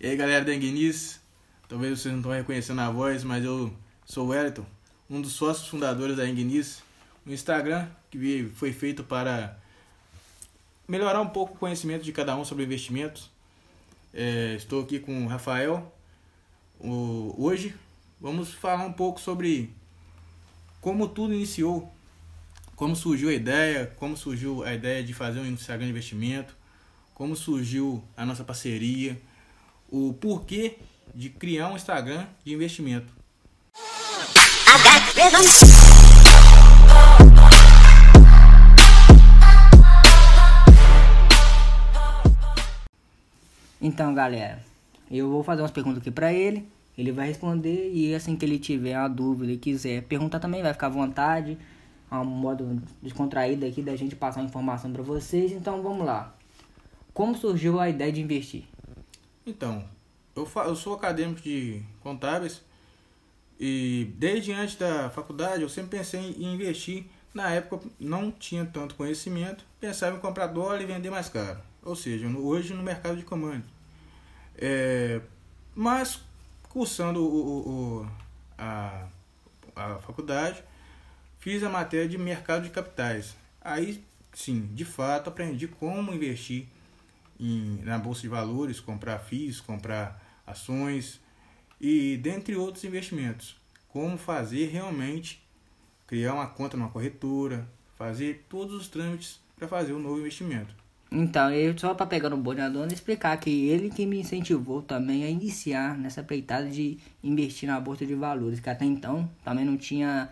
E aí galera da Enguinis, talvez vocês não estão reconhecendo a voz, mas eu sou o Wellington, um dos sócios fundadores da Enguinis, um Instagram que foi feito para melhorar um pouco o conhecimento de cada um sobre investimentos. É, estou aqui com o Rafael. O, hoje vamos falar um pouco sobre como tudo iniciou, como surgiu a ideia, como surgiu a ideia de fazer um Instagram de investimento, como surgiu a nossa parceria, o porquê de criar um Instagram de investimento. Então, galera, eu vou fazer umas perguntas aqui pra ele. Ele vai responder e assim que ele tiver uma dúvida e quiser perguntar também, vai ficar à vontade. É um modo descontraído aqui da gente passar informação para vocês. Então, vamos lá. Como surgiu a ideia de investir? Então, eu, eu sou acadêmico de contábeis e desde antes da faculdade eu sempre pensei em investir. Na época não tinha tanto conhecimento, pensava em comprar dólar e vender mais caro. Ou seja, hoje no mercado de commodities. É, mas cursando o, o, a, a faculdade, fiz a matéria de mercado de capitais. Aí sim, de fato, aprendi como investir em, na bolsa de valores, comprar FIIs, comprar ações e dentre outros investimentos. Como fazer realmente criar uma conta numa corretora, fazer todos os trâmites para fazer um novo investimento. Então, eu só para pegar no bonde dona explicar que ele que me incentivou também a iniciar nessa peitada de investir na bolsa de valores, que até então também não tinha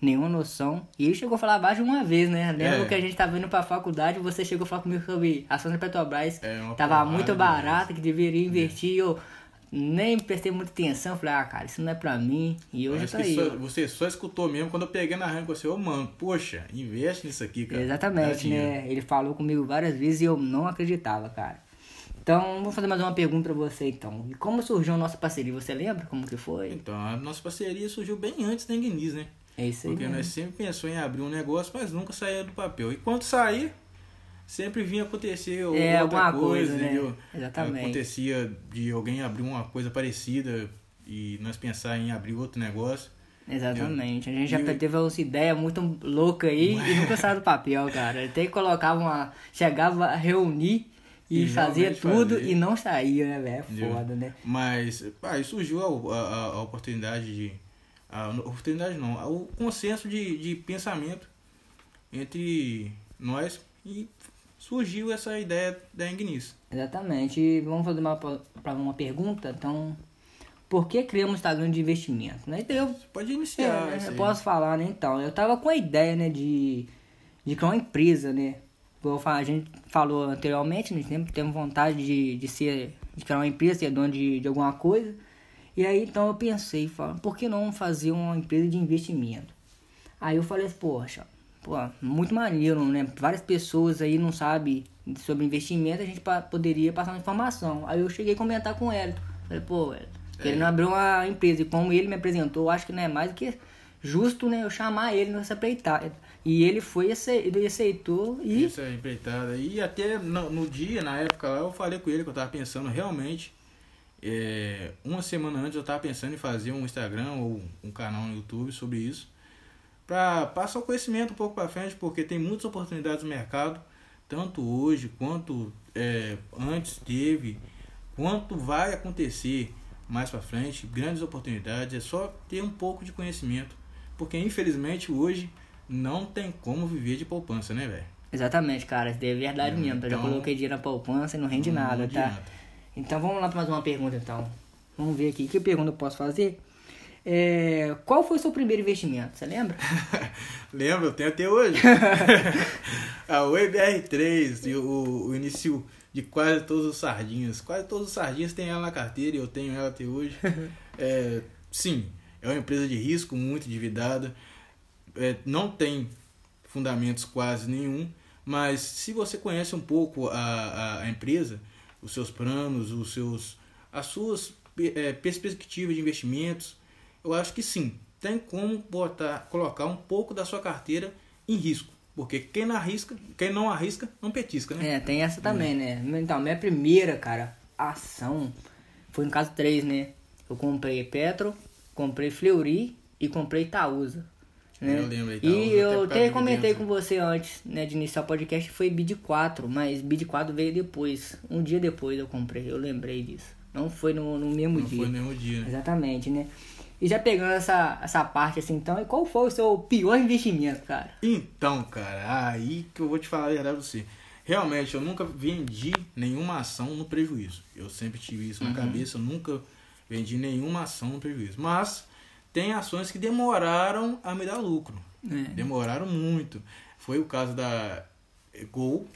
nenhuma noção. E ele chegou a falar mais de uma vez, né? Lembra é. que a gente tava indo pra faculdade, você chegou a falar comigo sobre ações da Petrobras, é tava muito barata, que deveria investir, e eu nem prestei muita atenção, falei, ah, cara, isso não é pra mim, e hoje tá aí. Só, você só escutou mesmo quando eu peguei na ranca, você, ô oh, mano, poxa, investe nisso aqui, cara. Exatamente, né? Ele falou comigo várias vezes e eu não acreditava, cara. Então, vou fazer mais uma pergunta para você, então. E como surgiu a nossa parceria? Você lembra como que foi? Então, a nossa parceria surgiu bem antes da Enguinis, né? É isso aí. Porque mesmo. nós sempre pensou em abrir um negócio, mas nunca saía do papel. E quando sair, sempre vinha acontecer é, outra coisa, coisa né? Exatamente. Acontecia de alguém abrir uma coisa parecida e nós pensar em abrir outro negócio. Exatamente. A gente já teve uma ideia muito louca aí e nunca saiu do papel, cara. Até que colocava uma. Chegava a reunir e, e fazia tudo fazia. e não saía, né, velho? É foda, né? Mas, aí surgiu a, a, a oportunidade de. A oportunidade não, o consenso de, de pensamento entre nós e surgiu essa ideia da Engnis. Exatamente. E vamos fazer uma, uma pergunta, então. Por que criamos um Instagram de investimento? Né? Então, eu, pode iniciar. É, eu posso falar, né? Então, eu tava com a ideia, né, de, de criar uma empresa, né? Como a gente falou anteriormente, né? Sempre temos vontade de, de ser, de criar uma empresa, ser dono de, de alguma coisa. E aí, então, eu pensei, falando, por que não fazer uma empresa de investimento? Aí eu falei, poxa, pô, muito maneiro, né? Várias pessoas aí não sabem sobre investimento, a gente poderia passar uma informação. Aí eu cheguei a comentar com ele. Falei, pô, querendo é. abrir uma empresa. E como ele me apresentou, acho que não é mais do que justo, né? Eu chamar ele nessa empreitada. E ele foi, ele aceitou e. Isso é empreitada. E até no, no, dia, na época lá, eu falei com ele que eu tava pensando realmente. É, uma semana antes eu tava pensando em fazer um Instagram ou um canal no YouTube sobre isso para passar o conhecimento um pouco para frente, porque tem muitas oportunidades no mercado, tanto hoje quanto é, antes teve, quanto vai acontecer mais para frente, grandes oportunidades, é só ter um pouco de conhecimento, porque infelizmente hoje não tem como viver de poupança, né, velho? Exatamente, cara, isso é verdade é, mesmo. Então, eu já então coloquei dinheiro na poupança e não rende não, nada, não tá? Então vamos lá para mais uma pergunta então. Vamos ver aqui que pergunta eu posso fazer. É, qual foi o seu primeiro investimento? Você lembra? Lembro, eu tenho até hoje. a WebR3 e o, o início de quase todos os sardinhas. Quase todos os sardinhas têm ela na carteira e eu tenho ela até hoje. É, sim, é uma empresa de risco muito endividada. É, não tem fundamentos quase nenhum. Mas se você conhece um pouco a, a, a empresa, os seus planos, os seus, as suas é, perspectivas de investimentos, eu acho que sim, tem como botar, colocar um pouco da sua carteira em risco. Porque quem não arrisca, quem não arrisca, não petisca, né? É, tem essa também, é. né? Então, minha primeira, cara, ação foi no caso três, né? Eu comprei Petro, comprei Fleury e comprei Itaúsa. Né? Eu lembro, Itaúsa, E eu até comentei com você antes, né, de iniciar o podcast, foi BID 4, mas BID 4 veio depois. Um dia depois eu comprei, eu lembrei disso. Não foi no, no mesmo Não dia. foi no mesmo dia, né? Exatamente, né? E já pegando essa, essa parte assim, então, e qual foi o seu pior investimento, cara? Então, cara, aí que eu vou te falar a verdade pra você. Realmente, eu nunca vendi nenhuma ação no prejuízo. Eu sempre tive isso na cabeça, eu nunca vendi nenhuma ação no prejuízo. Mas tem ações que demoraram a me dar lucro. É. Demoraram muito. Foi o caso da Gol,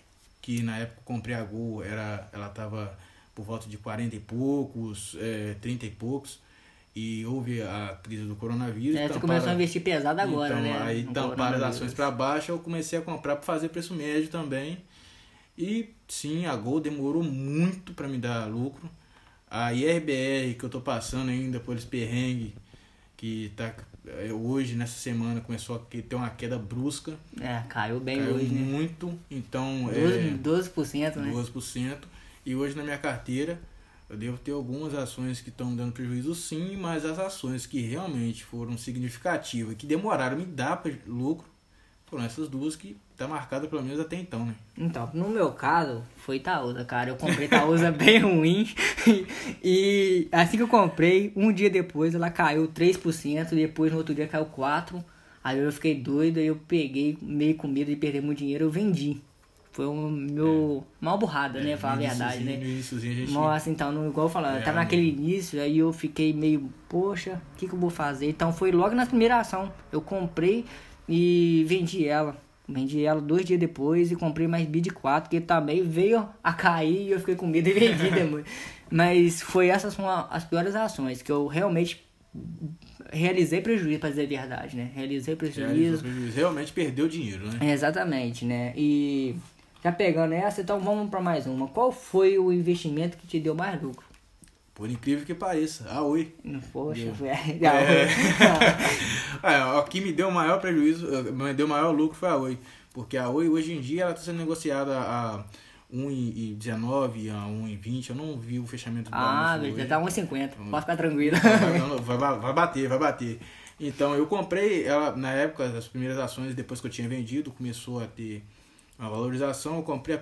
que na época eu comprei a Gol, era, ela estava por volta de 40 e poucos, é, 30 e poucos. E houve a crise do coronavírus. É, você tamparam- começou a investir pesado agora, então, né? Aí tamparam as coronavírus. ações para baixo, eu comecei a comprar para fazer preço médio também. E sim, a Gol demorou muito para me dar lucro. A IRBR que eu tô passando ainda por esse perrengue, que tá é, hoje, nessa semana, começou a ter uma queda brusca. É, caiu bem Caiu hoje, né? muito, então 12%, é 12% né? 12%. E hoje na minha carteira eu devo ter algumas ações que estão dando prejuízo sim, mas as ações que realmente foram significativas, que demoraram me dar lucro, foram essas duas que tá marcada pelo menos até então, né? Então, no meu caso, foi Itaúsa, cara. Eu comprei Itaúsa bem ruim. e assim que eu comprei, um dia depois ela caiu 3%, depois no outro dia caiu 4%. Aí eu fiquei doido, aí eu peguei, meio com medo de perder muito dinheiro, eu vendi. Foi o meu mal burrada, né? Falar a verdade, né? Gente... Nossa, então, no, igual eu falava, É, tava naquele início, aí eu fiquei meio, poxa, o que, que eu vou fazer? Então foi logo na primeira ação. Eu comprei e vendi ela. Vendi ela dois dias depois e comprei mais bid 4, que também veio a cair e eu fiquei com medo e vendi depois. Mas foi essas são as piores ações que eu realmente realizei prejuízo, pra dizer a verdade, né? Realizei prejuízo. prejuízo. Realmente perdeu dinheiro, né? Exatamente, né? E já pegando essa, então vamos para mais uma. Qual foi o investimento que te deu mais lucro? Por incrível que pareça. Ah, oi. Poxa, foi. É. É, o que me deu o maior prejuízo, eh, me deu o maior lucro foi a Oi. Porque a Oi hoje em dia ela está sendo negociada a 1,19, a 1,20. Eu não vi o fechamento do Ah, velho, já tá 1,50. Pode ficar tranquilo. Vai, vai, vai- bater, vai bater. Então eu comprei ela na época das primeiras ações, depois que eu tinha vendido, começou a ter uma valorização. Eu comprei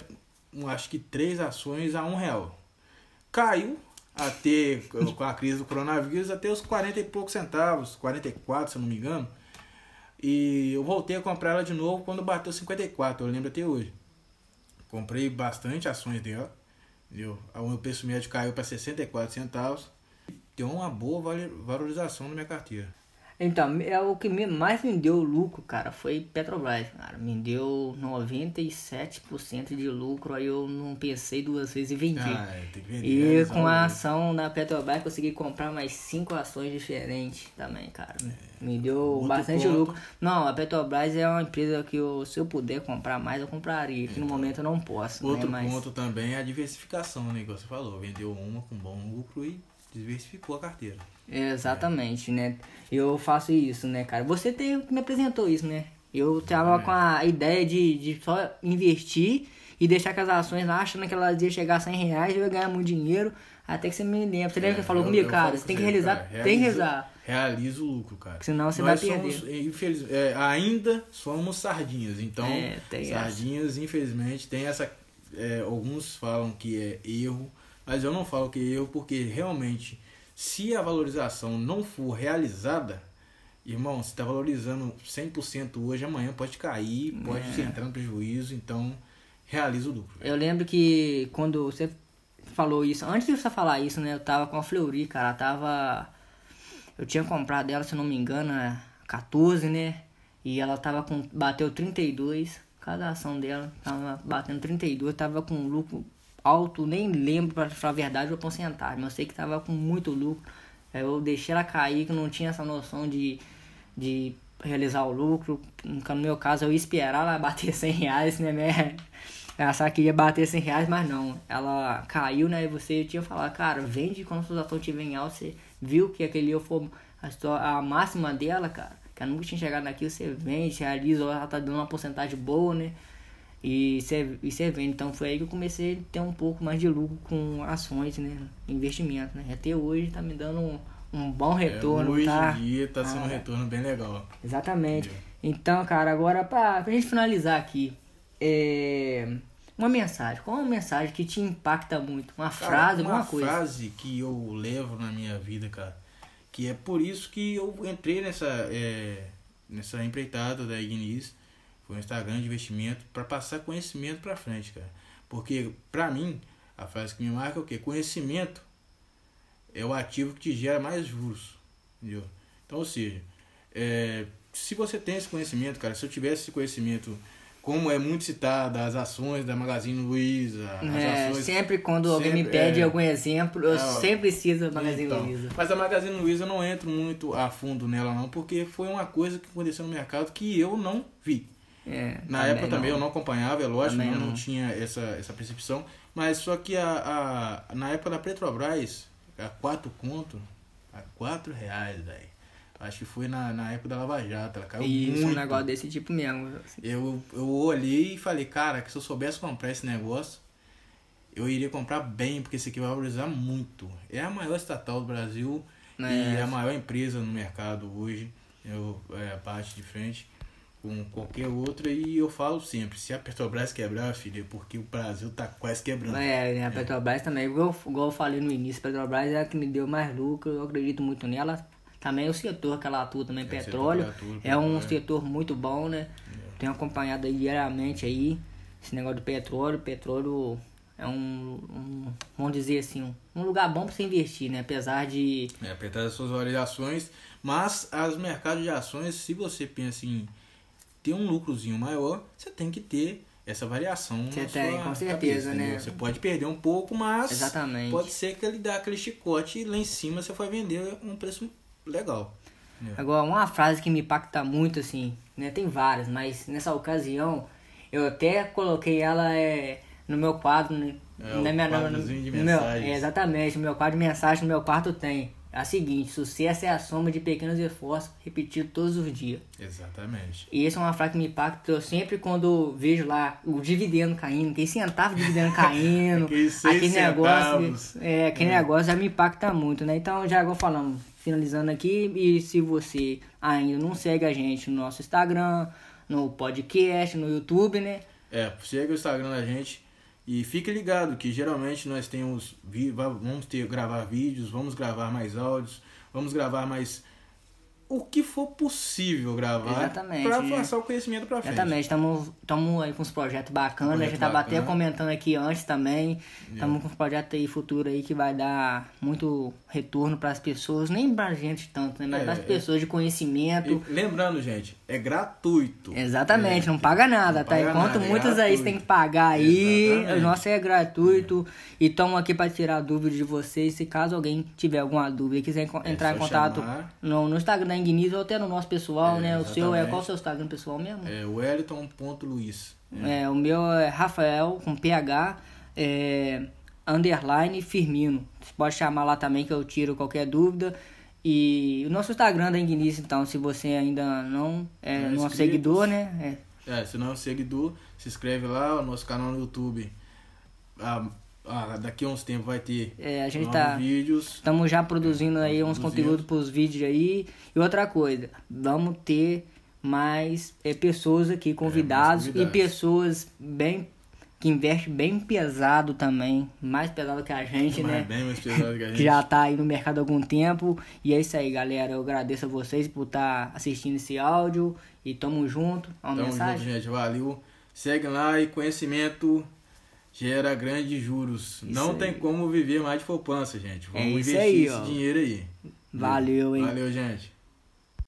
acho que três ações a um real. Caiu até com a crise do coronavírus até os 40 e poucos centavos, 44 se eu não me engano. E eu voltei a comprar ela de novo quando bateu 54, eu lembro até hoje. Comprei bastante ações dela. Entendeu? O meu preço médio caiu para 64 centavos. Deu uma boa valorização na minha carteira. Então, é o que mais me deu lucro, cara, foi Petrobras, cara. Me deu 97% de lucro, aí eu não pensei duas vezes e vendi. Ah, é, tem que vender. E realizar com a ação da Petrobras consegui comprar mais cinco ações diferentes também, cara. Me deu bastante ponto. lucro. Não, a Petrobras é uma empresa que eu, se eu puder comprar mais, eu compraria. Que no momento eu não posso, Outro né? Mas ponto também é a diversificação, né? Igual você falou. Vendeu uma com bom lucro e diversificou a carteira. Exatamente, né? Eu faço isso, né, cara? Você tem, me apresentou isso, né? Eu tava com a ideia de, de só investir e deixar com as ações lá, achando que elas iam chegar a 100 reais e eu ia ganhar muito dinheiro. Até que você me lembra. Você lembra que É, falou eu- comigo, eu cara? você tem que realizar, cara, tem que realiza- realizar. Realiza o lucro, cara. Senão você Nós vai somos, infeliz, é, ainda somos sardinhas. Então, É, tem sardinhas, infelizmente, tem essa. é, alguns falam que é erro, mas eu não falo que é erro porque realmente, se a valorização não for realizada, irmão, você está valorizando 100% hoje, amanhã pode cair, pode É. entrar no prejuízo, então realiza o lucro. Eu lembro que quando você falou isso, antes de você falar isso, né? Eu tava com a Fleury, cara. Tava. Eu tinha comprado ela, se eu não me engano, a 14, né? E ela tava com. Bateu 32. Cada ação dela tava batendo 32. Tava com um lucro alto, nem lembro pra falar a verdade o porcentagem, mas eu sei que tava com muito lucro. Aí eu deixei ela cair, que não tinha essa noção de, de realizar o lucro. No meu caso, eu ia esperar ela bater 100 reais, né? né? Ela achava que ia bater 100 reais, mas não. Ela caiu, né? E você tinha falado, cara, vende quando suas ações estiverem em alta. Você viu que aquele eu foi a, a máxima dela, cara. Que ela nunca tinha chegado naquilo, você vende, realiza, ela tá dando uma porcentagem boa, né? E e cê vende. Então foi aí que eu comecei a ter um pouco mais de lucro com ações, né? Investimento, né? Até hoje tá me dando um, um bom retorno, é, hoje tá? em dia tá sendo Ah, um retorno bem legal. Exatamente. Entendeu? Então, cara, agora pra, pra gente finalizar aqui, é, uma mensagem. Qual é uma mensagem que te impacta muito? Uma Cara, frase, uma alguma coisa? frase que eu levo na minha vida, cara, que é por isso que eu entrei nessa, é, nessa empreitada da Ignis, foi um Instagram de investimento, para passar conhecimento para frente, cara. Porque, pra mim, a frase que me marca é o quê? Conhecimento é o ativo que te gera mais juros, entendeu? Então, ou seja, é, se você tem esse conhecimento, cara, se eu tivesse esse conhecimento, como é muito citado, as ações da Magazine Luiza, as É, ações sempre quando alguém me pede é. algum exemplo, eu É, sempre cito a Magazine então, Luiza. Mas a Magazine Luiza eu não entro muito a fundo nela não, porque foi uma coisa que aconteceu no mercado que eu não vi. É, Na época também eu não acompanhava, é lógico, Também não, não não. tinha essa, essa percepção. Mas só que a, a, na época da Petrobras, a 4 conto, a 4 reais, velho. Acho que foi na, na época da Lava Jato, ela caiu Isso, muito. um negócio desse tipo mesmo. Eu, eu olhei e falei, cara, que se eu soubesse comprar esse negócio, eu iria comprar bem, porque esse aqui vai valorizar muito. É a maior estatal do Brasil e É. é a maior empresa no mercado hoje. Eu, é a parte de frente com qualquer outra. E eu falo sempre, se a Petrobras quebrar, filho, é porque o Brasil tá quase quebrando. É, né, a Petrobras também, igual, igual eu falei no início, a Petrobras é a que me deu mais lucro, eu acredito muito nela. Também o setor que ela atua também, É, petróleo, atua, é um é. setor muito bom, né? Tenho acompanhado aí diariamente aí, esse negócio do petróleo, petróleo é um, um vamos dizer assim, um, um lugar bom para você investir, né? Apesar de... É, apesar das suas variações, mas as mercados de ações, se você pensa em ter um lucrozinho maior, você tem que ter essa variação. Você tem, com certeza, cabeça, né? entendeu? Você pode perder um pouco, mas Exatamente. pode ser que ele dá aquele chicote e lá em cima você vai vender um preço legal. entendeu? Agora, uma frase que me impacta muito, assim, né? Tem várias, mas nessa ocasião eu até coloquei ela é, no meu quadro, né? É, o na minha, no, meu, é, exatamente, no meu quadro de mensagem no meu quarto tem. É a seguinte, sucesso é a soma de pequenos esforços repetidos todos os dias. Exatamente. E essa é uma frase que me impacta eu sempre quando vejo lá o dividendo caindo, aquele centavo de dividendo caindo, aquele negócio, é, aquele negócio já me impacta muito, né? Então já vou falando, finalizando aqui, e se você ainda não segue a gente no nosso Instagram, no podcast, no YouTube, né? É, segue o Instagram da gente e fique ligado que geralmente nós temos vamos ter gravar vídeos, vamos gravar mais áudios, vamos gravar mais o que for possível gravar Exatamente, para é. passar o conhecimento para frente. Exatamente, estamos aí com uns projetos bacanas, a Projeto gente tava até bacana. comentando aqui antes também. Estamos com uns projetos aí futuros aí que vai dar muito retorno para as pessoas, nem pra gente tanto, né? Mas É, para as é. pessoas de conhecimento. E lembrando, gente, é gratuito. Exatamente, É, não paga nada, não tá? paga Enquanto nada, é muitos aí têm que pagar aí, Exatamente. o nosso é gratuito. E estamos aqui para tirar dúvidas de vocês. Se caso alguém tiver alguma dúvida e quiser É entrar em contato no, no Instagram Ingnis ou até no nosso pessoal, É, né? O seu é qual o seu Instagram pessoal mesmo? É Wellington.luiz. É, o meu é Rafael com PH é, underline Firmino. Você pode chamar lá também que eu tiro qualquer dúvida. E o nosso Instagram da Ignice, então, se você ainda não é Não é nosso inscritos. seguidor, né? É, É, se não é um seguidor, se inscreve lá, o nosso canal no YouTube. Ah, ah, daqui a uns tempos vai ter É, a gente tá- vídeos. Estamos já produzindo aí uns Produzindo. conteúdos pros vídeos aí. E outra coisa, vamos ter mais é, pessoas aqui, convidados, e convidados. pessoas bem que investem bem pesado também, mais pesado que a gente, Mas né? bem mais pesado que a gente. que já tá aí no mercado há algum tempo. E é isso aí, galera. Eu agradeço a vocês por estar assistindo esse áudio. E tamo junto. Uma Tamo mensagem? junto, gente. Valeu. Segue lá e conhecimento gera grandes juros. Não aí. tem como viver mais de poupança, gente. Vamos É isso investir aí, esse ó. dinheiro aí. Valeu, hein? Valeu, gente.